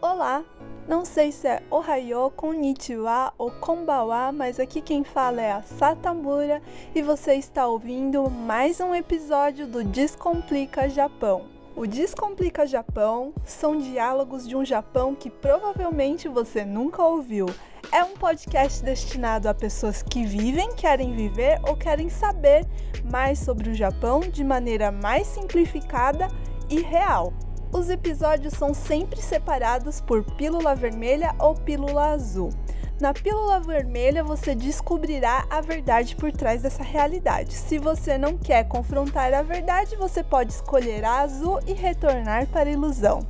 Olá! Não sei se é Ohayo, Konnichiwa ou Konbawa, mas aqui quem fala é a Satamura e você está ouvindo mais um episódio do Descomplica Japão. O Descomplica Japão são diálogos de um Japão que provavelmente você nunca ouviu. É um podcast destinado a pessoas que vivem, querem viver ou querem saber mais sobre o Japão de maneira mais simplificada e real. Os episódios são sempre separados por pílula vermelha ou pílula azul. Na pílula vermelha você descobrirá a verdade por trás dessa realidade. Se você não quer confrontar a verdade, você pode escolher a azul e retornar para a ilusão.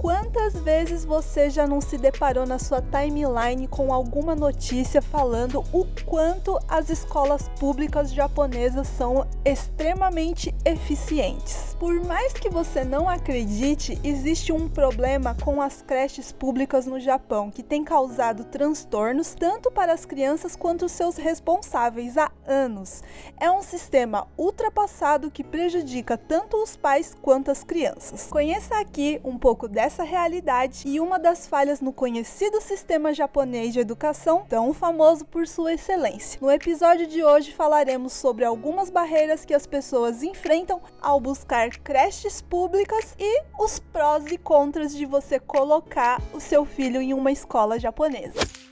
Quantas vezes você já não se deparou na sua timeline com alguma notícia falando o quanto as escolas públicas japonesas são extremamente eficientes? Por mais que você não acredite, existe um problema com as creches públicas no Japão que tem causado transtornos tanto para as crianças quanto seus responsáveis há anos. É um sistema ultrapassado que prejudica tanto os pais quanto as crianças. Conheça aqui um pouco dessa essa realidade e uma das falhas no conhecido sistema japonês de educação, tão famoso por sua excelência. No episódio de hoje falaremos sobre algumas barreiras que as pessoas enfrentam ao buscar creches públicas e os prós e contras de você colocar o seu filho em uma escola japonesa.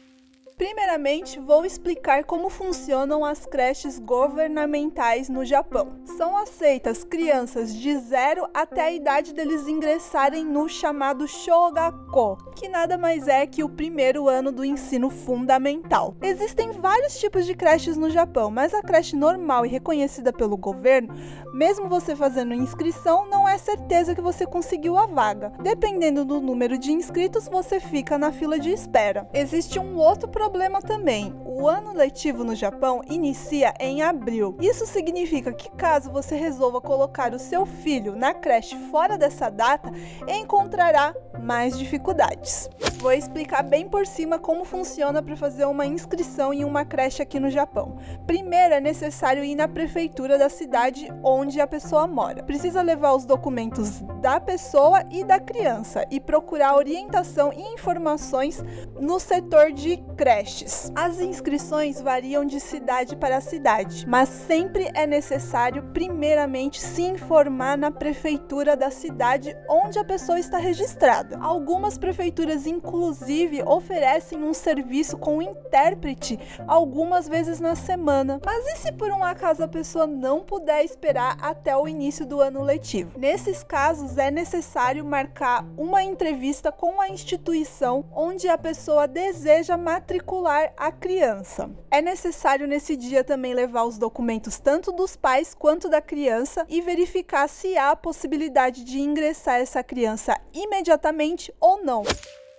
Primeiramente, vou explicar como funcionam as creches governamentais no Japão. São aceitas crianças de 0 até a idade deles ingressarem no chamado Shogako, que nada mais é que o primeiro ano do ensino fundamental. Existem vários tipos de creches no Japão, mas a creche normal e reconhecida pelo governo, mesmo você fazendo inscrição, não é certeza que você conseguiu a vaga. Dependendo do número de inscritos, você fica na fila de espera. Existe um outro problema problema também. O ano letivo no Japão inicia em abril. Isso significa que caso você resolva colocar o seu filho na creche fora dessa data, encontrará mais dificuldades. Vou explicar bem por cima como funciona para fazer uma inscrição em uma creche aqui no Japão. Primeiro é necessário ir na prefeitura da cidade onde a pessoa mora. Precisa levar os documentos da pessoa e da criança e procurar orientação e informações no setor de creches. As inscrições variam de cidade para cidade, mas sempre é necessário primeiramente se informar na prefeitura da cidade onde a pessoa está registrada. Algumas prefeituras, inclusive, oferecem um serviço com intérprete algumas vezes na semana. Mas e se por um acaso a pessoa não puder esperar até o início do ano letivo? Nesses casos, é necessário marcar uma entrevista com a instituição onde a pessoa deseja matricular a criança. É necessário nesse dia também levar os documentos tanto dos pais quanto da criança e verificar se há a possibilidade de ingressar essa criança imediatamente ou não.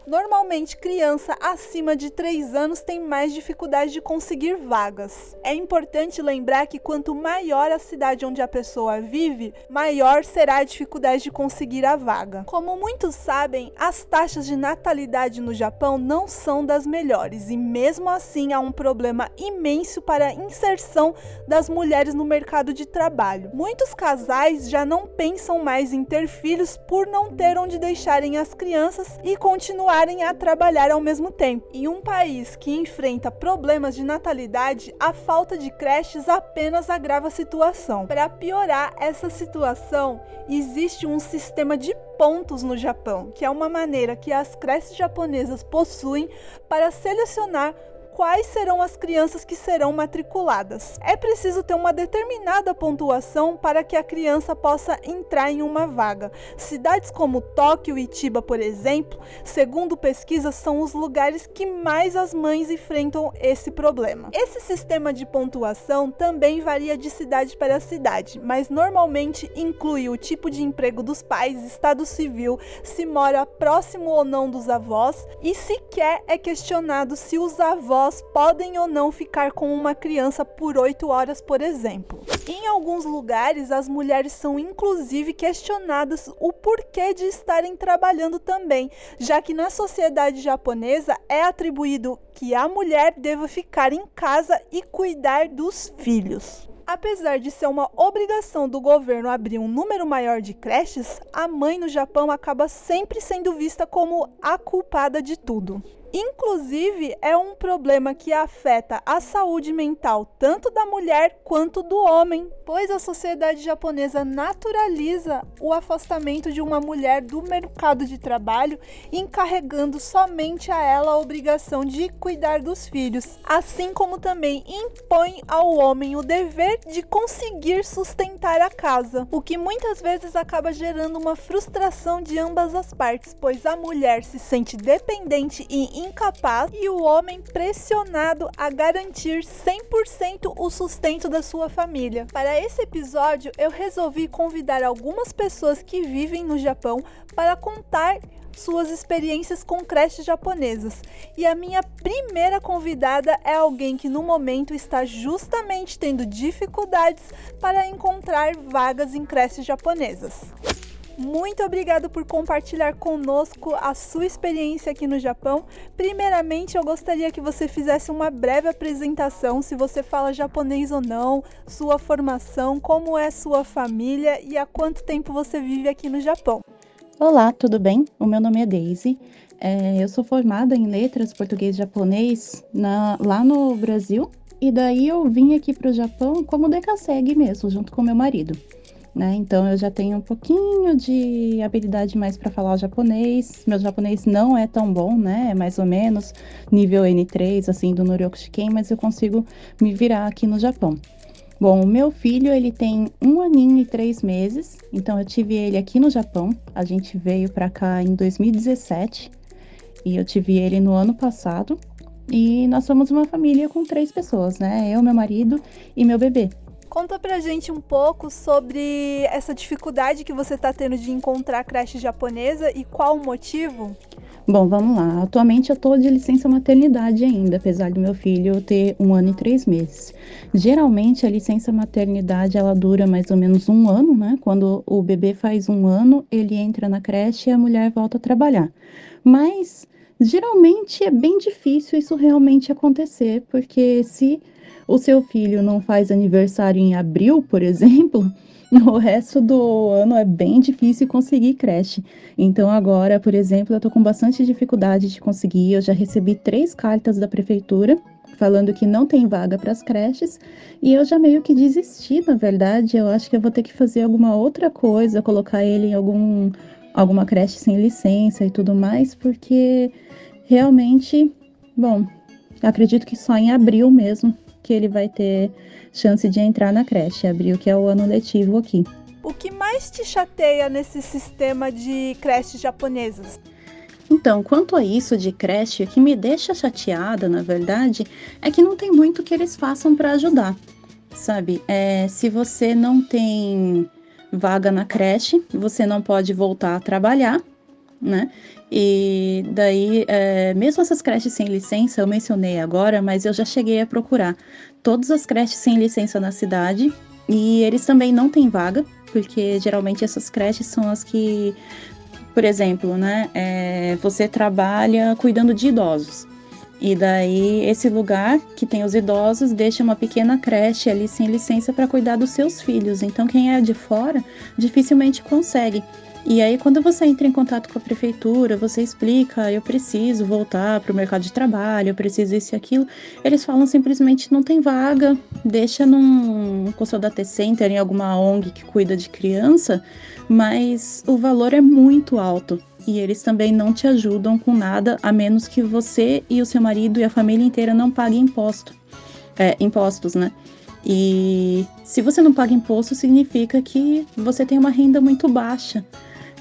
Normalmente, criança acima de 3 anos tem mais dificuldade de conseguir vagas. É importante lembrar que quanto maior a cidade onde a pessoa vive, maior será a dificuldade de conseguir a vaga. Como muitos sabem, as taxas de natalidade no Japão não são das melhores e, mesmo assim, há um problema imenso para a inserção das mulheres no mercado de trabalho. Muitos casais já não pensam mais em ter filhos por não ter onde deixarem as crianças e continuar voltarem a trabalhar ao mesmo tempo. Em um país que enfrenta problemas de natalidade, a falta de creches apenas agrava a situação. Para piorar essa situação, existe um sistema de pontos no Japão, que é uma maneira que as creches japonesas possuem para selecionar quais serão as crianças que serão matriculadas. É preciso ter uma determinada pontuação para que a criança possa entrar em uma vaga. Cidades como Tóquio e Chiba, por exemplo, segundo pesquisas, são os lugares que mais as mães enfrentam esse problema. Esse sistema de pontuação também varia de cidade para cidade, mas normalmente inclui o tipo de emprego dos pais, estado civil, se mora próximo ou não dos avós e sequer é questionado se os avós avós podem ou não ficar com uma criança por 8 horas, por exemplo. Em alguns lugares, as mulheres são inclusive questionadas o porquê de estarem trabalhando também, já que na sociedade japonesa é atribuído que a mulher deva ficar em casa e cuidar dos filhos. Apesar de ser uma obrigação do governo abrir um número maior de creches, a mãe no Japão acaba sempre sendo vista como a culpada de tudo. Inclusive, é um problema que afeta a saúde mental tanto da mulher quanto do homem, pois a sociedade japonesa naturaliza o afastamento de uma mulher do mercado de trabalho, encarregando somente a ela a obrigação de cuidar dos filhos, assim como também impõe ao homem o dever de conseguir sustentar a casa, o que muitas vezes acaba gerando uma frustração de ambas as partes, pois a mulher se sente dependente e incapaz e o homem pressionado a garantir 100% o sustento da sua família. Para esse episódio, eu resolvi convidar algumas pessoas que vivem no Japão para contar suas experiências com creches japonesas. E a minha primeira convidada é alguém que no momento está justamente tendo dificuldades para encontrar vagas em creches japonesas. Muito obrigado por compartilhar conosco a sua experiência aqui no Japão. Primeiramente, eu gostaria que você fizesse uma breve apresentação, se você fala japonês ou não, sua formação, como é sua família e há quanto tempo você vive aqui no Japão. Olá, tudo bem? O meu nome é Daisy. É, eu sou formada em letras português e japonês na, lá no Brasil. E daí eu vim aqui para o Japão como decassegue mesmo, junto com meu marido né? Então eu já tenho um pouquinho de habilidade mais para falar o japonês. Meu japonês não é tão bom, né? É mais ou menos nível N3 assim do Noryoku Shiken, mas eu consigo me virar aqui no Japão. Bom, o meu filho ele tem um aninho e três meses, então eu tive ele aqui no Japão. A gente veio para cá em 2017 e eu tive ele no ano passado. E nós somos uma família com três pessoas, né? Eu, meu marido e meu bebê. Conta pra gente um pouco sobre essa dificuldade que você está tendo de encontrar creche japonesa e qual o motivo? Bom, vamos lá. Atualmente eu tô de licença maternidade ainda, apesar do meu filho ter um ano e três meses. Geralmente a licença maternidade ela dura mais ou menos um ano, né? Quando o bebê faz um ano, ele entra na creche e a mulher volta a trabalhar. Mas geralmente é bem difícil isso realmente acontecer, porque se o seu filho não faz aniversário em abril, por exemplo, o resto do ano é bem difícil conseguir creche. Então agora, por exemplo, eu estou com bastante dificuldade de conseguir. Eu já recebi três cartas da prefeitura falando que não tem vaga para as creches e eu já meio que desisti, na verdade. Eu acho que eu vou ter que fazer alguma outra coisa, colocar ele em algum alguma creche sem licença e tudo mais, porque realmente, bom, acredito que só em abril mesmo que ele vai ter chance de entrar na creche, abril, que é o ano letivo aqui. O que mais te chateia nesse sistema de creches japonesas? Então, quanto a isso de creche, o que me deixa chateada, na verdade, é que não tem muito que eles façam para ajudar, sabe? É, se você não tem vaga na creche, você não pode voltar a trabalhar, né? E daí, é, mesmo essas creches sem licença, eu mencionei agora, mas eu já cheguei a procurar todas as creches sem licença na cidade e eles também não têm vaga, porque geralmente essas creches são as que, por exemplo, né, é, você trabalha cuidando de idosos. E daí, esse lugar que tem os idosos deixa uma pequena creche ali sem licença para cuidar dos seus filhos. Então, quem é de fora dificilmente consegue. E aí, quando você entra em contato com a prefeitura, você explica, eu preciso voltar para o mercado de trabalho, eu preciso isso e aquilo, eles falam simplesmente não tem vaga, deixa num consulta center, em alguma ONG que cuida de criança, mas o valor é muito alto. E eles também não te ajudam com nada, a menos que você e o seu marido e a família inteira não paguem imposto. É, impostos, né? E se você não paga imposto, significa que você tem uma renda muito baixa.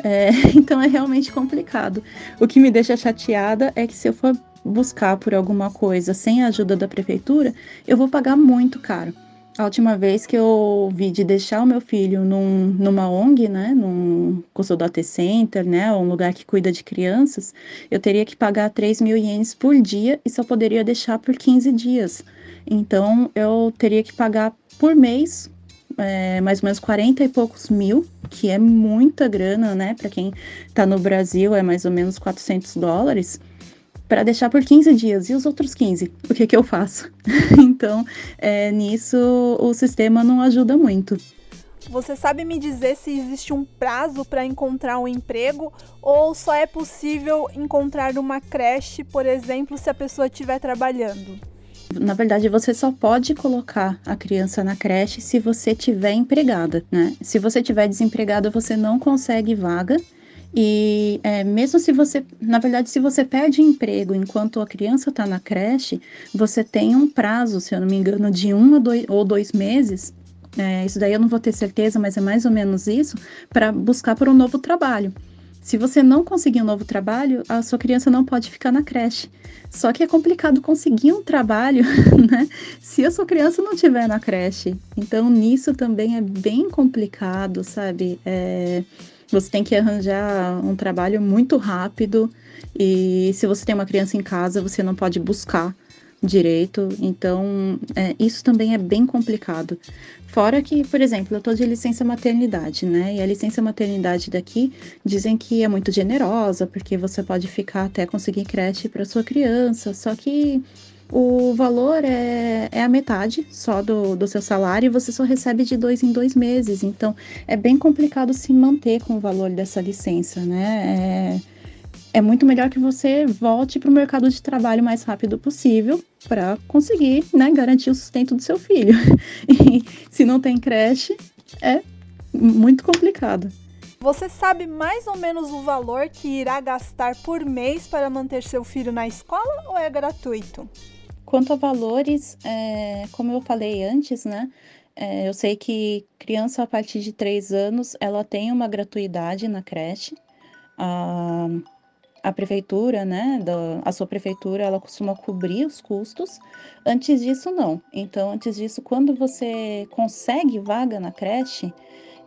É, então é realmente complicado. O que me deixa chateada é que se eu for buscar por alguma coisa sem a ajuda da prefeitura, eu vou pagar muito caro. A última vez que eu vi de deixar o meu filho num, numa ONG, né, num Consultate Center, né, um lugar que cuida de crianças, eu teria que pagar 3 mil ienes por dia e só poderia deixar por 15 dias. Então, eu teria que pagar por mês é, mais ou menos 40 e poucos mil, que é muita grana, né? Para quem está no Brasil, é mais ou menos 400 dólares. para deixar por 15 dias. E os outros 15? O que, que eu faço? então, é, nisso o sistema não ajuda muito. Você sabe me dizer se existe um prazo para encontrar um emprego ou só é possível encontrar uma creche, por exemplo, se a pessoa estiver trabalhando? Na verdade, você só pode colocar a criança na creche se você tiver empregada, né? Se você tiver desempregada, você não consegue vaga. E é, mesmo se você, na verdade, se você perde emprego enquanto a criança está na creche, você tem um prazo, se eu não me engano, de um a dois, ou dois meses. É, isso daí eu não vou ter certeza, mas é mais ou menos isso, para buscar por um novo trabalho. Se você não conseguir um novo trabalho, a sua criança não pode ficar na creche. Só que é complicado conseguir um trabalho, né? Se a sua criança não estiver na creche. Então, nisso também é bem complicado, sabe? É, você tem que arranjar um trabalho muito rápido. E se você tem uma criança em casa, você não pode buscar direito. Então, é, isso também é bem complicado. Fora que, por exemplo, eu tô de licença maternidade, né? E a licença maternidade daqui dizem que é muito generosa, porque você pode ficar até conseguir creche para sua criança. Só que o valor é, é a metade só do, do seu salário e você só recebe de dois em dois meses. Então, é bem complicado se manter com o valor dessa licença, né? É, é muito melhor que você volte para o mercado de trabalho o mais rápido possível para conseguir né, garantir o sustento do seu filho. E se não tem creche, é muito complicado. Você sabe mais ou menos o valor que irá gastar por mês para manter seu filho na escola ou é gratuito? Quanto a valores, é, como eu falei antes, né? É, eu sei que criança a partir de 3 anos ela tem uma gratuidade na creche. Ah, a prefeitura, né, da, a sua prefeitura, ela costuma cobrir os custos. Antes disso, não. Então, antes disso, quando você consegue vaga na creche,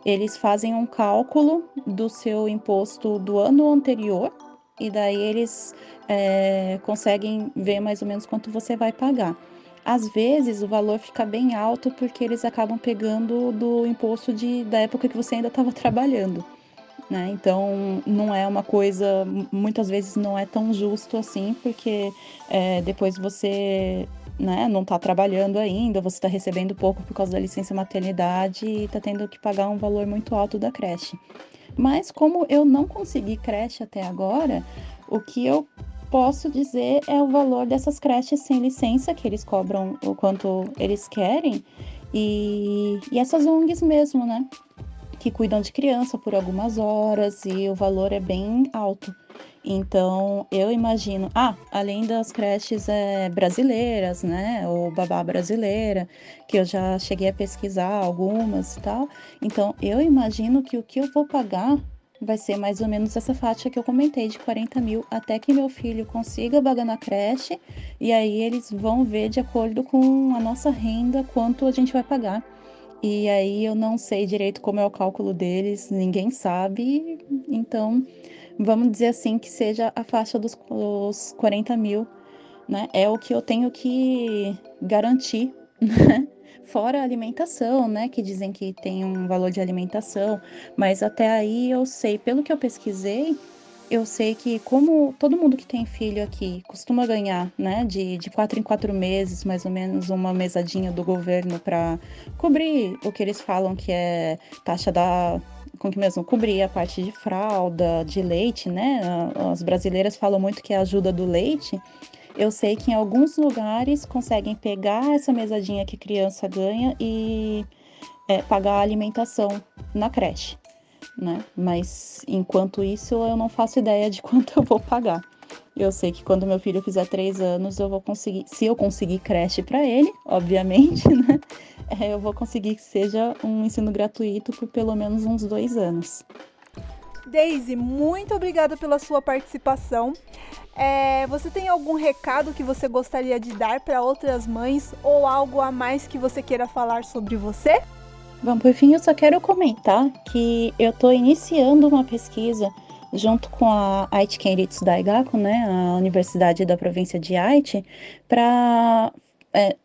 eles fazem um cálculo do seu imposto do ano anterior e daí eles é, conseguem ver mais ou menos quanto você vai pagar. Às vezes o valor fica bem alto porque eles acabam pegando do imposto de, da época que você ainda estava trabalhando né? Então não é uma coisa, muitas vezes não é tão justo assim, porque é, depois você né, não está trabalhando ainda, você está recebendo pouco por causa da licença maternidade e está tendo que pagar um valor muito alto da creche. Mas como eu não consegui creche até agora, o que eu posso dizer é o valor dessas creches sem licença, que eles cobram o quanto eles querem, e, e essas ONGs mesmo, né? Que cuidam de criança por algumas horas e o valor é bem alto. Então, eu imagino, ah, além das creches é, brasileiras, né, ou babá brasileira, que eu já cheguei a pesquisar algumas e tal. Então, eu imagino que o que eu vou pagar vai ser mais ou menos essa faixa que eu comentei, de 40 mil, até que meu filho consiga vaga na creche, e aí eles vão ver de acordo com a nossa renda quanto a gente vai pagar. E aí eu não sei direito como é o cálculo deles, ninguém sabe. Então, vamos dizer assim que seja a faixa dos 40 mil, né? É o que eu tenho que garantir, né? Fora a alimentação, né? Que dizem que tem um valor de alimentação, mas até aí eu sei, pelo que eu pesquisei, eu sei que como todo mundo que tem filho aqui costuma ganhar, né, de, de quatro em quatro meses, mais ou menos, uma mesadinha do governo para cobrir o que eles falam que é taxa da com que mesmo cobrir a parte de fralda, de leite, né? As brasileiras falam muito que é ajuda do leite. Eu sei que em alguns lugares conseguem pegar essa mesadinha que criança ganha e é, pagar a alimentação na creche né? Mas enquanto isso, eu não faço ideia de quanto eu vou pagar. Eu sei que quando meu filho fizer três anos, eu vou conseguir, se eu conseguir creche para ele, obviamente, né? É, eu vou conseguir que seja um ensino gratuito por pelo menos uns dois anos. Daisy, muito obrigada pela sua participação. É, você tem algum recado que você gostaria de dar para outras mães ou algo a mais que você queira falar sobre você? Bom, por fim, eu só quero comentar que eu estou iniciando uma pesquisa junto com a Aichi Kenritsu Daigaku, né, a Universidade da Província de Aichi, para é,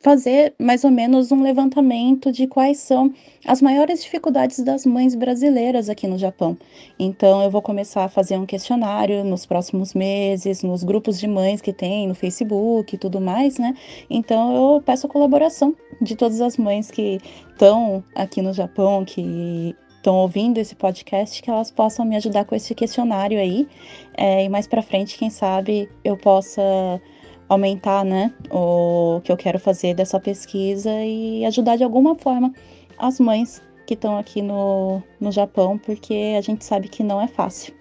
fazer mais ou menos um levantamento de quais são as maiores dificuldades das mães brasileiras aqui no Japão. Então, eu vou começar a fazer um questionário nos próximos meses, nos grupos de mães que tem no Facebook e tudo mais, né? Então, eu peço a colaboração de todas as mães que estão aqui no Japão, que estão ouvindo esse podcast, que elas possam me ajudar com esse questionário aí. É, e mais para frente, quem sabe, eu possa aumentar, né, o que eu quero fazer dessa pesquisa e ajudar de alguma forma as mães que estão aqui no, no Japão, porque a gente sabe que não é fácil,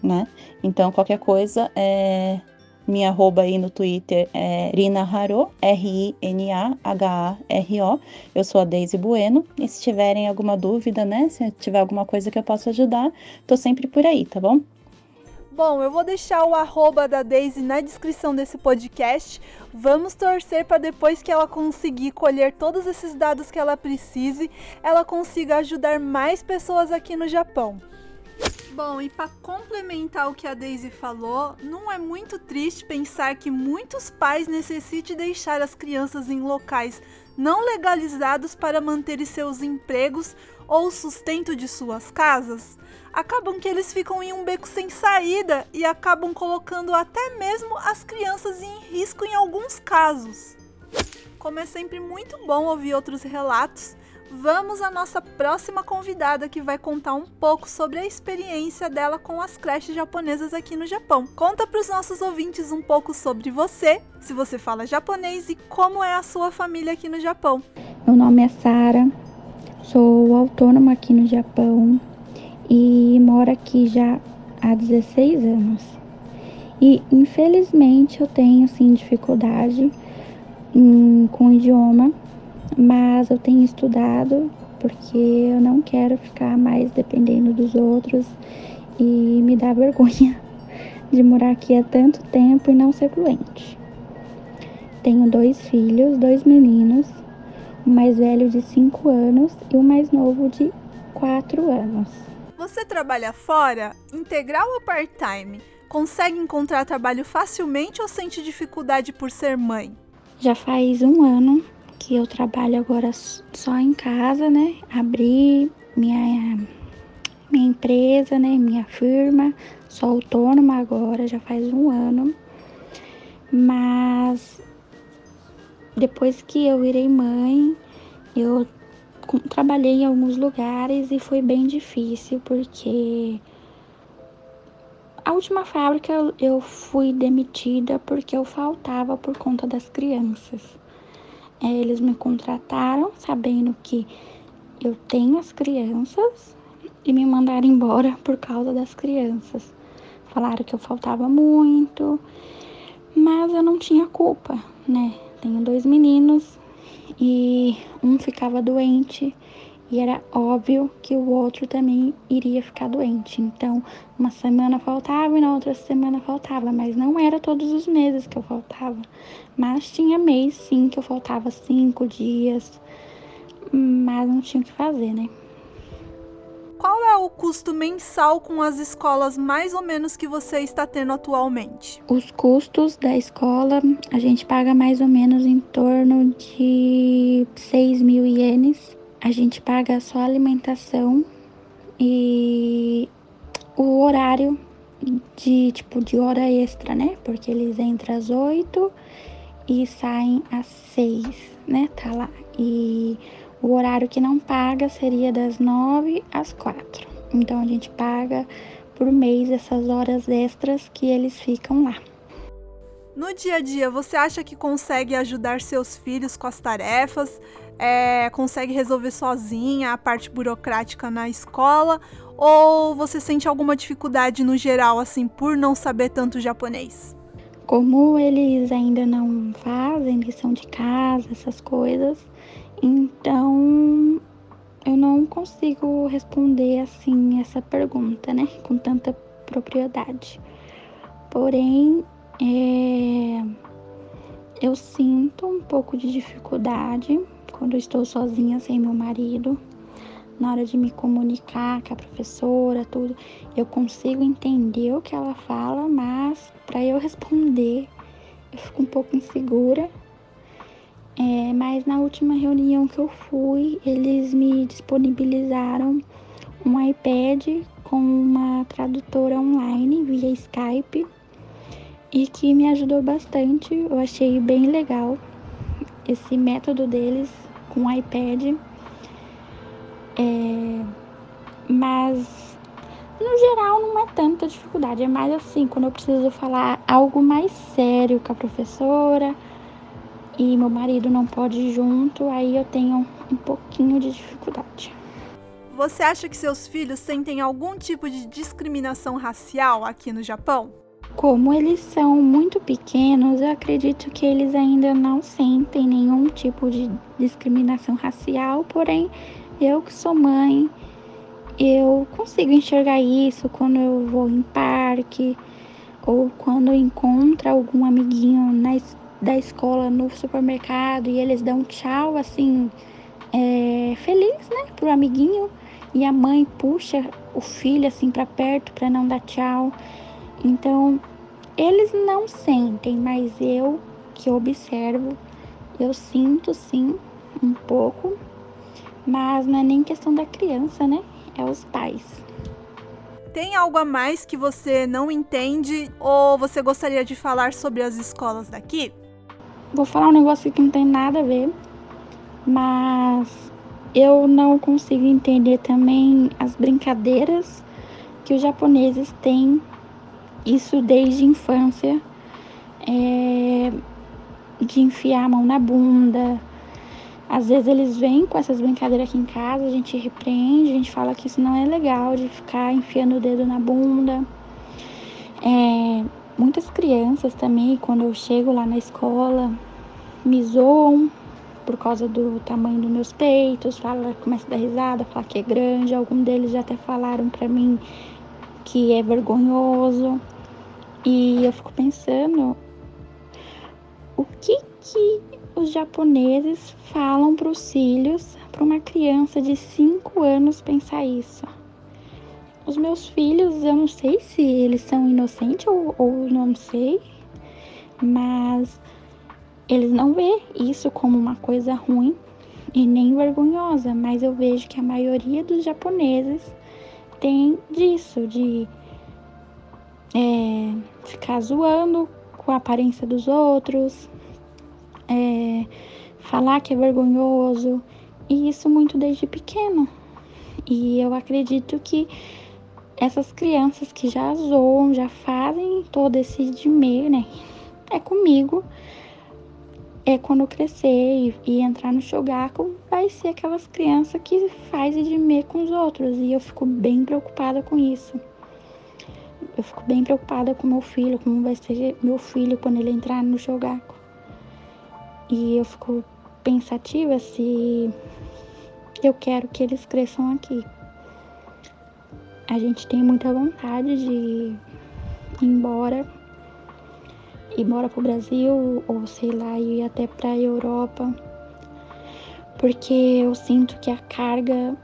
né? Então, qualquer coisa, é, minha arroba aí no Twitter é Rina Haro, R-I-N-A-H-A-R-O. Eu sou a Daisy Bueno. E se tiverem alguma dúvida, né? Se tiver alguma coisa que eu possa ajudar, tô sempre por aí, tá bom? Bom, eu vou deixar o arroba da Daisy na descrição desse podcast. Vamos torcer para depois que ela conseguir colher todos esses dados que ela precise, ela consiga ajudar mais pessoas aqui no Japão. Bom, e para complementar o que a Daisy falou, não é muito triste pensar que muitos pais necessitem deixar as crianças em locais não legalizados para manter seus empregos ou sustento de suas casas? Acabam que eles ficam em um beco sem saída e acabam colocando até mesmo as crianças em risco em alguns casos. Como é sempre muito bom ouvir outros relatos, vamos à nossa próxima convidada que vai contar um pouco sobre a experiência dela com as creches japonesas aqui no Japão. Conta para os nossos ouvintes um pouco sobre você, se você fala japonês e como é a sua família aqui no Japão. Meu nome é Sara, sou autônoma aqui no Japão e moro aqui já há 16 anos. E infelizmente eu tenho sim dificuldade hum, com o idioma, mas eu tenho estudado porque eu não quero ficar mais dependendo dos outros e me dá vergonha de morar aqui há tanto tempo e não ser fluente. Tenho dois filhos, dois meninos, o mais velho de 5 anos e o mais novo de 4 anos. Você trabalha fora, integral ou part-time? Consegue encontrar trabalho facilmente ou sente dificuldade por ser mãe? Já faz um ano que eu trabalho agora só em casa, né? Abri minha, minha empresa, né? Minha firma. Sou autônoma agora, já faz um ano. Mas depois que eu virei mãe, eu trabalhei em alguns lugares e foi bem difícil porque a última fábrica eu fui demitida porque eu faltava por conta das crianças. É, eles me contrataram sabendo que eu tenho as crianças e me mandaram embora por causa das crianças. Falaram que eu faltava muito, mas eu não tinha culpa, né? Tenho dois meninos e um ficava doente e era óbvio que o outro também iria ficar doente. Então, uma semana faltava e na outra semana faltava, mas não era todos os meses que eu faltava. Mas tinha mês sim que eu faltava cinco dias, mas não tinha o que fazer, né? Qual é o custo mensal com as escolas mais ou menos que você está tendo atualmente? Os custos da escola a gente paga mais ou menos em torno de 6 mil ienes. A gente paga só alimentação e o horário de tipo de hora extra, né? Porque eles entram às 8 e saem às 6, né? Tá lá. E o horário que não paga seria das 9 às 4. Então a gente paga por mês essas horas extras que eles ficam lá. No dia a dia, você acha que consegue ajudar seus filhos com as tarefas? É, consegue resolver sozinha a parte burocrática na escola? Ou você sente alguma dificuldade no geral, assim, por não saber tanto japonês? Como eles ainda não fazem lição de casa, essas coisas, então, eu não consigo responder assim essa pergunta, né, com tanta propriedade. Porém, é, eu sinto um pouco de dificuldade quando eu estou sozinha sem meu marido. Na hora de me comunicar com a professora, tudo, eu consigo entender o que ela fala, mas para eu responder, eu fico um pouco insegura É, mas na última reunião que eu fui, eles me disponibilizaram um iPad com uma tradutora online via Skype e que me ajudou bastante. Eu achei bem legal esse método deles com o iPad. É, mas no geral não é tanta dificuldade, é mais assim, quando eu preciso falar algo mais sério com a professora e meu marido não pode ir junto, aí eu tenho um pouquinho de dificuldade. Você acha que seus filhos sentem algum tipo de discriminação racial aqui no Japão? Como eles são muito pequenos, eu acredito que eles ainda não sentem nenhum tipo de discriminação racial, porém, eu que sou mãe, eu consigo enxergar isso quando eu vou em parque ou quando encontro algum amiguinho na, da escola no supermercado e eles dão tchau assim, é, feliz, né, pro amiguinho e a mãe puxa o filho assim para perto para não dar tchau. Então, eles não sentem, mas eu que observo, eu sinto sim um pouco, mas não é nem questão da criança, né? É os pais. Tem algo a mais que você não entende ou você gostaria de falar sobre as escolas daqui? Vou falar um negócio que não tem nada a ver, mas eu não consigo entender também as brincadeiras que os japoneses têm, isso desde a infância, é, de enfiar a mão na bunda. Às vezes eles vêm com essas brincadeiras aqui em casa, a gente repreende, a gente fala que isso não é legal de ficar enfiando o dedo na bunda. É, muitas crianças também, quando eu chego lá na escola, me zoam por causa do tamanho dos meus peitos, fala, começa a dar risada, fala que é grande. Alguns deles já até falaram para mim que é vergonhoso. E eu fico pensando o que que os japoneses falam para os filhos, para uma criança de 5 anos pensar isso. Os meus filhos, eu não sei se eles são inocentes ou, ou não sei, mas eles não vê isso como uma coisa ruim e nem vergonhosa, mas eu vejo que a maioria dos japoneses tem disso, de é, ficar zoando com a aparência dos outros, é, falar que é vergonhoso, e isso muito desde pequeno. E eu acredito que essas crianças que já zoam, já fazem todo esse de meio, né? É comigo é quando crescer e, e, entrar no shogaku, vai ser aquelas crianças que faz de me com os outros. E eu fico bem preocupada com isso. Eu fico bem preocupada com meu filho, como vai ser meu filho quando ele entrar no shogaku. E eu fico pensativa se eu quero que eles cresçam aqui. A gente tem muita vontade de ir embora ir embora pro Brasil ou sei lá, ir até pra Europa. Porque eu sinto que a carga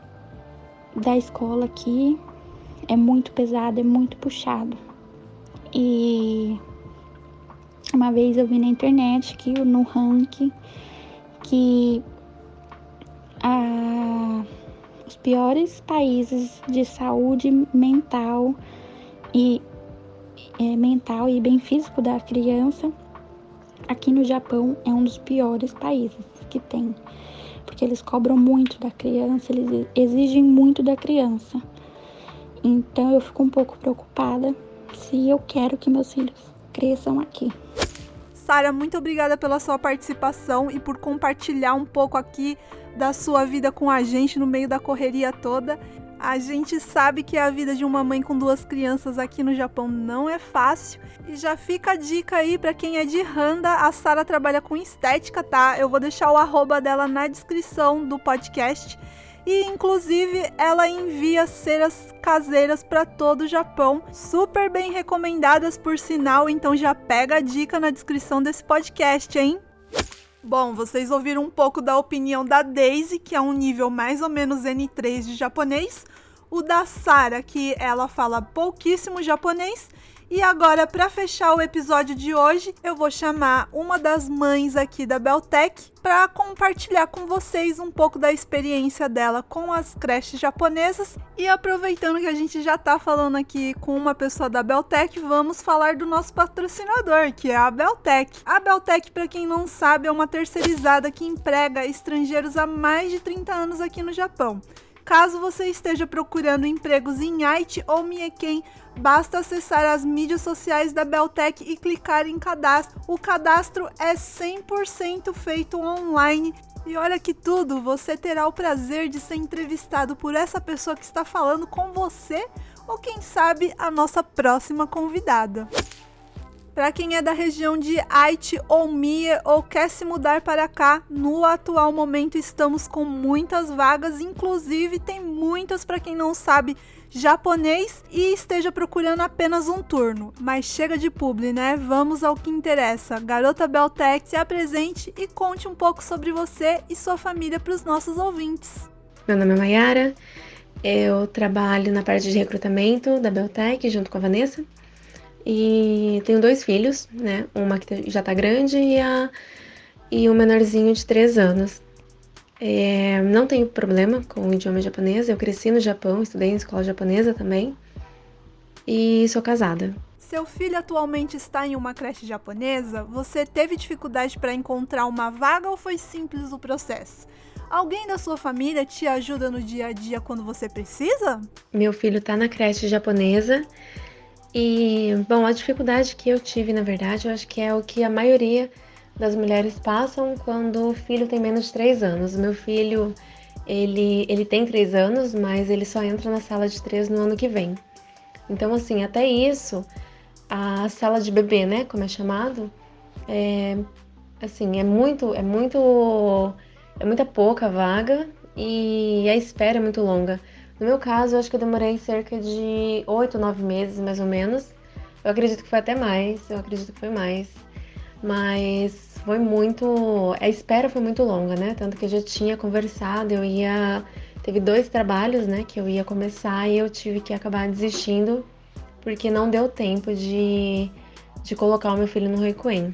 da escola aqui é muito pesada, é muito puxado. E uma vez eu vi na internet que no ranking que a, os piores países de saúde mental e é, mental e bem físico da criança, aqui no Japão é um dos piores países que tem, porque eles cobram muito da criança, eles exigem muito da criança. Então eu fico um pouco preocupada se eu quero que meus filhos cresçam aqui. Sara, muito obrigada pela sua participação e por compartilhar um pouco aqui da sua vida com a gente no meio da correria toda. A gente sabe que a vida de uma mãe com duas crianças aqui no Japão não é fácil. E já fica a dica aí para quem é de Randa, a Sara trabalha com estética, tá? Eu vou deixar o arroba dela na descrição do podcast. E inclusive ela envia ceras caseiras para todo o Japão, super bem recomendadas por sinal, então já pega a dica na descrição desse podcast, hein? Bom, vocês ouviram um pouco da opinião da Daisy, que é um nível mais ou menos N3 de japonês. o da Sara, que ela fala pouquíssimo japonês, e agora, para fechar o episódio de hoje, eu vou chamar uma das mães aqui da Beltec para compartilhar com vocês um pouco da experiência dela com as creches japonesas. E aproveitando que a gente já está falando aqui com uma pessoa da Beltec, vamos falar do nosso patrocinador, que é a Beltec. A Beltec, para quem não sabe, é uma terceirizada que emprega estrangeiros há mais de 30 anos aqui no Japão. Caso você esteja procurando empregos em Aichi ou Mieken, basta acessar as mídias sociais da Beltec e clicar em cadastro. O cadastro é 100% feito online. E olha que tudo, você terá o prazer de ser entrevistado por essa pessoa que está falando com você ou quem sabe a nossa próxima convidada. Para quem é da região de Haiti ou Mie ou quer se mudar para cá, no atual momento estamos com muitas vagas, inclusive tem muitas para quem não sabe japonês e esteja procurando apenas um turno. Mas chega de publi, né? Vamos ao que interessa. Garota Beltec, se apresente e conte um pouco sobre você e sua família para os nossos ouvintes. Meu nome é Mayara, eu trabalho na parte de recrutamento da Beltec junto com a Vanessa. E tenho dois filhos, né? Uma que já tá grande e, a, e um menorzinho de três anos. É, não tenho problema com o idioma japonês. Eu cresci no Japão, estudei em escola japonesa também. E sou casada. Seu filho atualmente está em uma creche japonesa? Você teve dificuldade para encontrar uma vaga ou foi simples o processo? Alguém da sua família te ajuda no dia a dia quando você precisa? Meu filho está na creche japonesa e, bom, a dificuldade que eu tive, na verdade, eu acho que é o que a maioria das mulheres passam quando o filho tem menos de 3 anos. Meu filho, ele, ele tem 3 anos, mas ele só entra na sala de 3 no ano que vem. Então, assim, até isso, a sala de bebê, né, como é chamado, é, assim, é muito, é muito, é muita pouca vaga e a espera é muito longa. No meu caso, eu acho que eu demorei cerca de oito, nove meses, mais ou menos. Eu acredito que foi até mais, eu acredito que foi mais. Mas foi muito. A espera foi muito longa, né? Tanto que eu já tinha conversado, eu ia. Teve dois trabalhos, né, que eu ia começar e eu tive que acabar desistindo porque não deu tempo de, de colocar o meu filho no Requiem.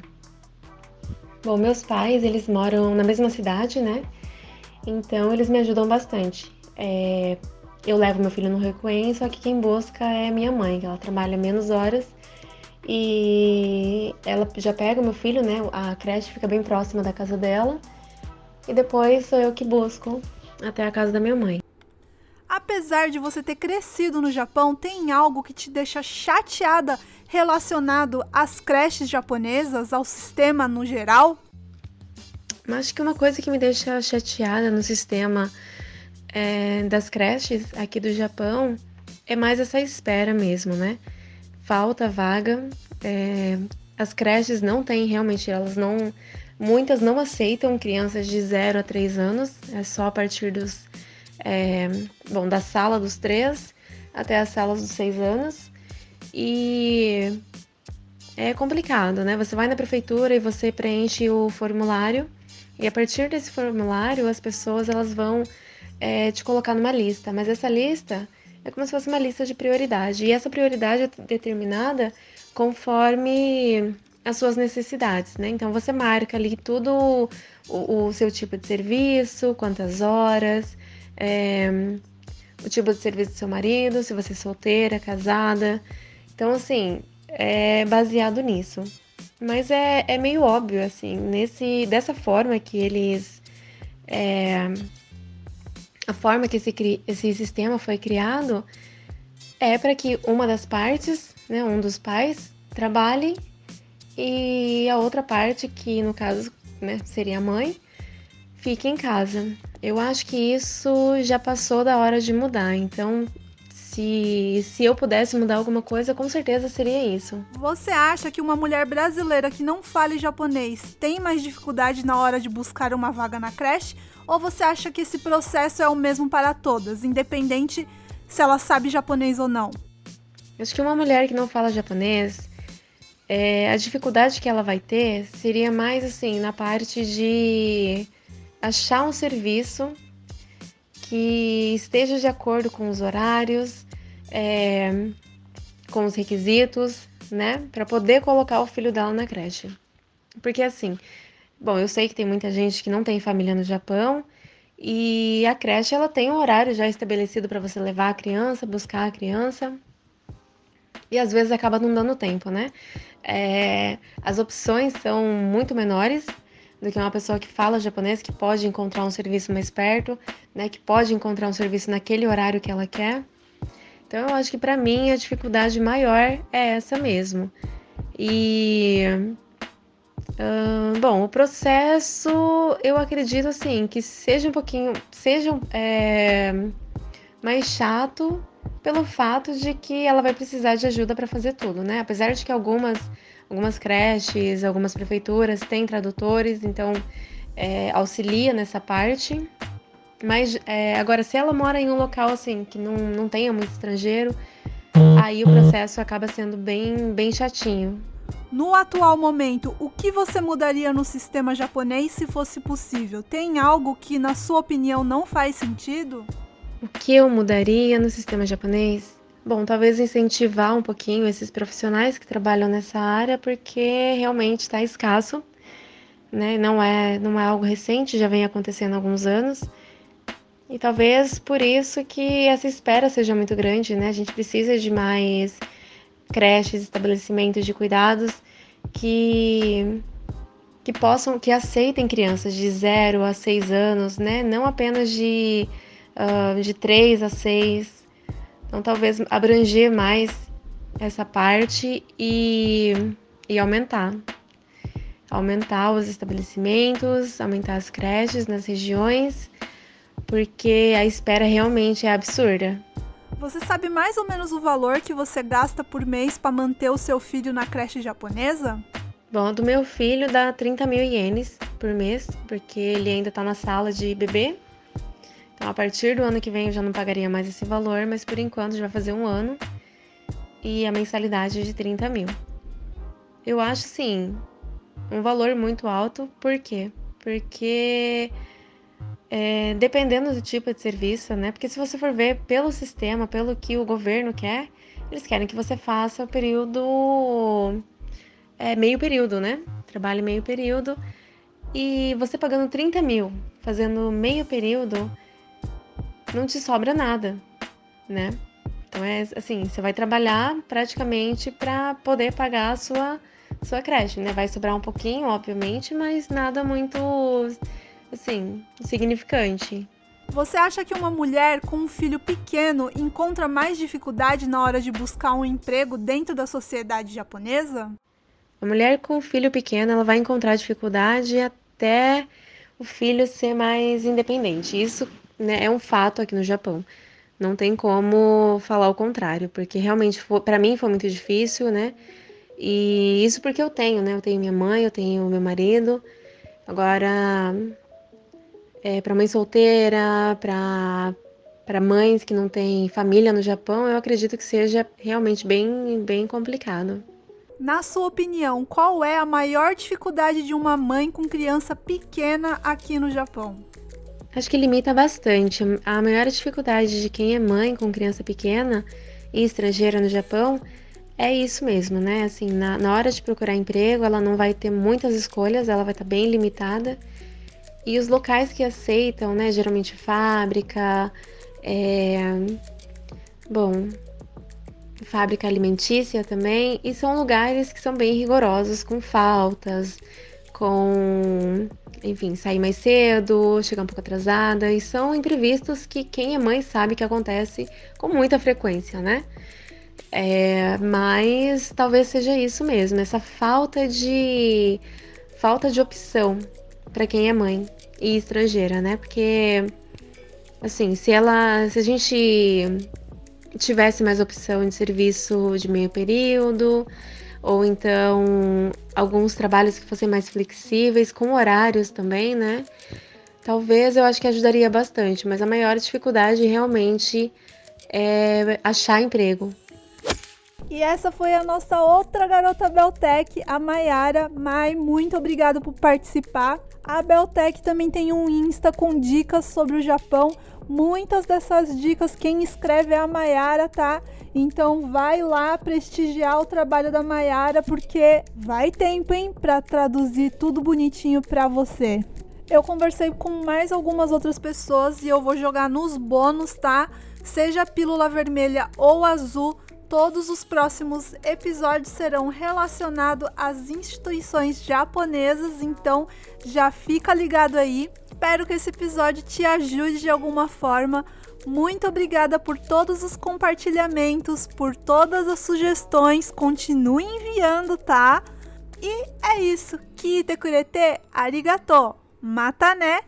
Bom, meus pais, eles moram na mesma cidade, né? Então eles me ajudam bastante. É, eu levo meu filho no Requiem, só que quem busca é minha mãe, que ela trabalha menos horas e ela já pega meu filho, né? A creche fica bem próxima da casa dela e depois sou eu que busco até a casa da minha mãe. Apesar de você ter crescido no Japão, tem algo que te deixa chateada relacionado às creches japonesas, ao sistema no geral? Acho que uma coisa que me deixa chateada no sistema é, das creches aqui do Japão é mais essa espera mesmo, né? Falta vaga, é, as creches não têm realmente, elas não. Muitas não aceitam crianças de 0 a 3 anos, é só a partir dos. É, bom, da sala dos 3 até as salas dos 6 anos. E é complicado, né? Você vai na prefeitura e você preenche o formulário, e a partir desse formulário as pessoas elas vão é, te colocar numa lista, mas essa lista é como se fosse uma lista de prioridade. E essa prioridade é determinada conforme as suas necessidades, né? Então você marca ali tudo o, o seu tipo de serviço, quantas horas, é, o tipo de serviço do seu marido, se você é solteira, casada. Então, assim, é baseado nisso. Mas é, é meio óbvio, assim, nesse, dessa forma que eles é, a forma que esse, esse sistema foi criado é para que uma das partes, né, um dos pais, trabalhe e a outra parte, que no caso né, seria a mãe, fique em casa. Eu acho que isso já passou da hora de mudar, então se, se eu pudesse mudar alguma coisa, com certeza seria isso. Você acha que uma mulher brasileira que não fale japonês tem mais dificuldade na hora de buscar uma vaga na creche? Ou você acha que esse processo é o mesmo para todas, independente se ela sabe japonês ou não? Acho que uma mulher que não fala japonês, é, a dificuldade que ela vai ter seria mais assim na parte de achar um serviço que esteja de acordo com os horários, é, com os requisitos, né, para poder colocar o filho dela na creche. Porque assim, bom, eu sei que tem muita gente que não tem família no Japão e a creche ela tem um horário já estabelecido para você levar a criança, buscar a criança. E às vezes acaba não dando tempo, né? É, as opções são muito menores do que uma pessoa que fala japonês, que pode encontrar um serviço mais perto, né? Que pode encontrar um serviço naquele horário que ela quer. Então eu acho que para mim a dificuldade maior é essa mesmo. E bom, o processo eu acredito assim que seja um pouquinho, seja é, mais chato pelo fato de que ela vai precisar de ajuda para fazer tudo, né? Apesar de que algumas algumas creches, algumas prefeituras têm tradutores, então é, auxilia nessa parte. Mas é, agora, se ela mora em um local assim que não, não tenha muito estrangeiro, aí o processo acaba sendo bem, bem chatinho. No atual momento, o que você mudaria no sistema japonês se fosse possível? Tem algo que, na sua opinião, não faz sentido? O que eu mudaria no sistema japonês? Bom, talvez incentivar um pouquinho esses profissionais que trabalham nessa área, porque realmente está escasso, né? Não é, não é algo recente, já vem acontecendo há alguns anos. E talvez por isso que essa espera seja muito grande, né? A gente precisa de mais creches, estabelecimentos de cuidados que que possam, que aceitem crianças de 0 a 6 anos, né? Não apenas de, uh, de 3 a 6. Então, talvez abranger mais essa parte e, e aumentar. Aumentar os estabelecimentos, aumentar as creches nas regiões porque a espera realmente é absurda. Você sabe mais ou menos o valor que você gasta por mês para manter o seu filho na creche japonesa? Bom, do meu filho dá 30 mil ienes por mês, porque ele ainda está na sala de bebê. Então, a partir do ano que vem eu já não pagaria mais esse valor, mas por enquanto já vai fazer um ano e a mensalidade é de 30 mil. Eu acho, sim, um valor muito alto, por quê? Porque é, dependendo do tipo de serviço, né? Porque se você for ver pelo sistema, pelo que o governo quer, eles querem que você faça o período. É, meio período, né? Trabalhe meio período. E você pagando 30 mil, fazendo meio período, não te sobra nada, né? Então é assim, você vai trabalhar praticamente para poder pagar a sua, sua creche, né? Vai sobrar um pouquinho, obviamente, mas nada muito assim, significante. Você acha que uma mulher com um filho pequeno encontra mais dificuldade na hora de buscar um emprego dentro da sociedade japonesa? A mulher com um filho pequeno, ela vai encontrar dificuldade até o filho ser mais independente. Isso né, é um fato aqui no Japão. Não tem como falar o contrário, porque realmente para mim foi muito difícil, né? E isso porque eu tenho, né? Eu tenho minha mãe, eu tenho meu marido. Agora, é, para mãe solteira, para para mães que não têm família no Japão, eu acredito que seja realmente bem, bem complicado. Na sua opinião, qual é a maior dificuldade de uma mãe com criança pequena aqui no Japão? Acho que limita bastante. A maior dificuldade de quem é mãe com criança pequena e estrangeira no Japão é isso mesmo, né? Assim, na, na hora de procurar emprego, ela não vai ter muitas escolhas, ela vai estar bem limitada. E os locais que aceitam, né, geralmente fábrica, é... bom, fábrica alimentícia também, e são lugares que são bem rigorosos, com faltas, com, enfim, sair mais cedo, chegar um pouco atrasada, e são imprevistos que quem é mãe sabe que acontece com muita frequência, né? É, mas talvez seja isso mesmo, essa falta de falta de opção para quem é mãe e estrangeira, né? Porque assim, se ela, se a gente tivesse mais opção de serviço de meio período, ou então alguns trabalhos que fossem mais flexíveis, com horários também, né? Talvez eu acho que ajudaria bastante, mas a maior dificuldade realmente é achar emprego. E essa foi a nossa outra garota Beltec, a Maiara. Mai, muito obrigada por participar. A Beltec também tem um Insta com dicas sobre o Japão. Muitas dessas dicas quem escreve é a Maiara, tá? Então vai lá prestigiar o trabalho da Maiara porque vai tempo, hein, para traduzir tudo bonitinho para você. Eu conversei com mais algumas outras pessoas e eu vou jogar nos bônus, tá? Seja pílula vermelha ou azul, todos os próximos episódios serão relacionados às instituições japonesas, então já fica ligado aí. Espero que esse episódio te ajude de alguma forma. Muito obrigada por todos os compartilhamentos, por todas as sugestões. Continue enviando, tá? E é isso. Kite kurete arigato. Mata né?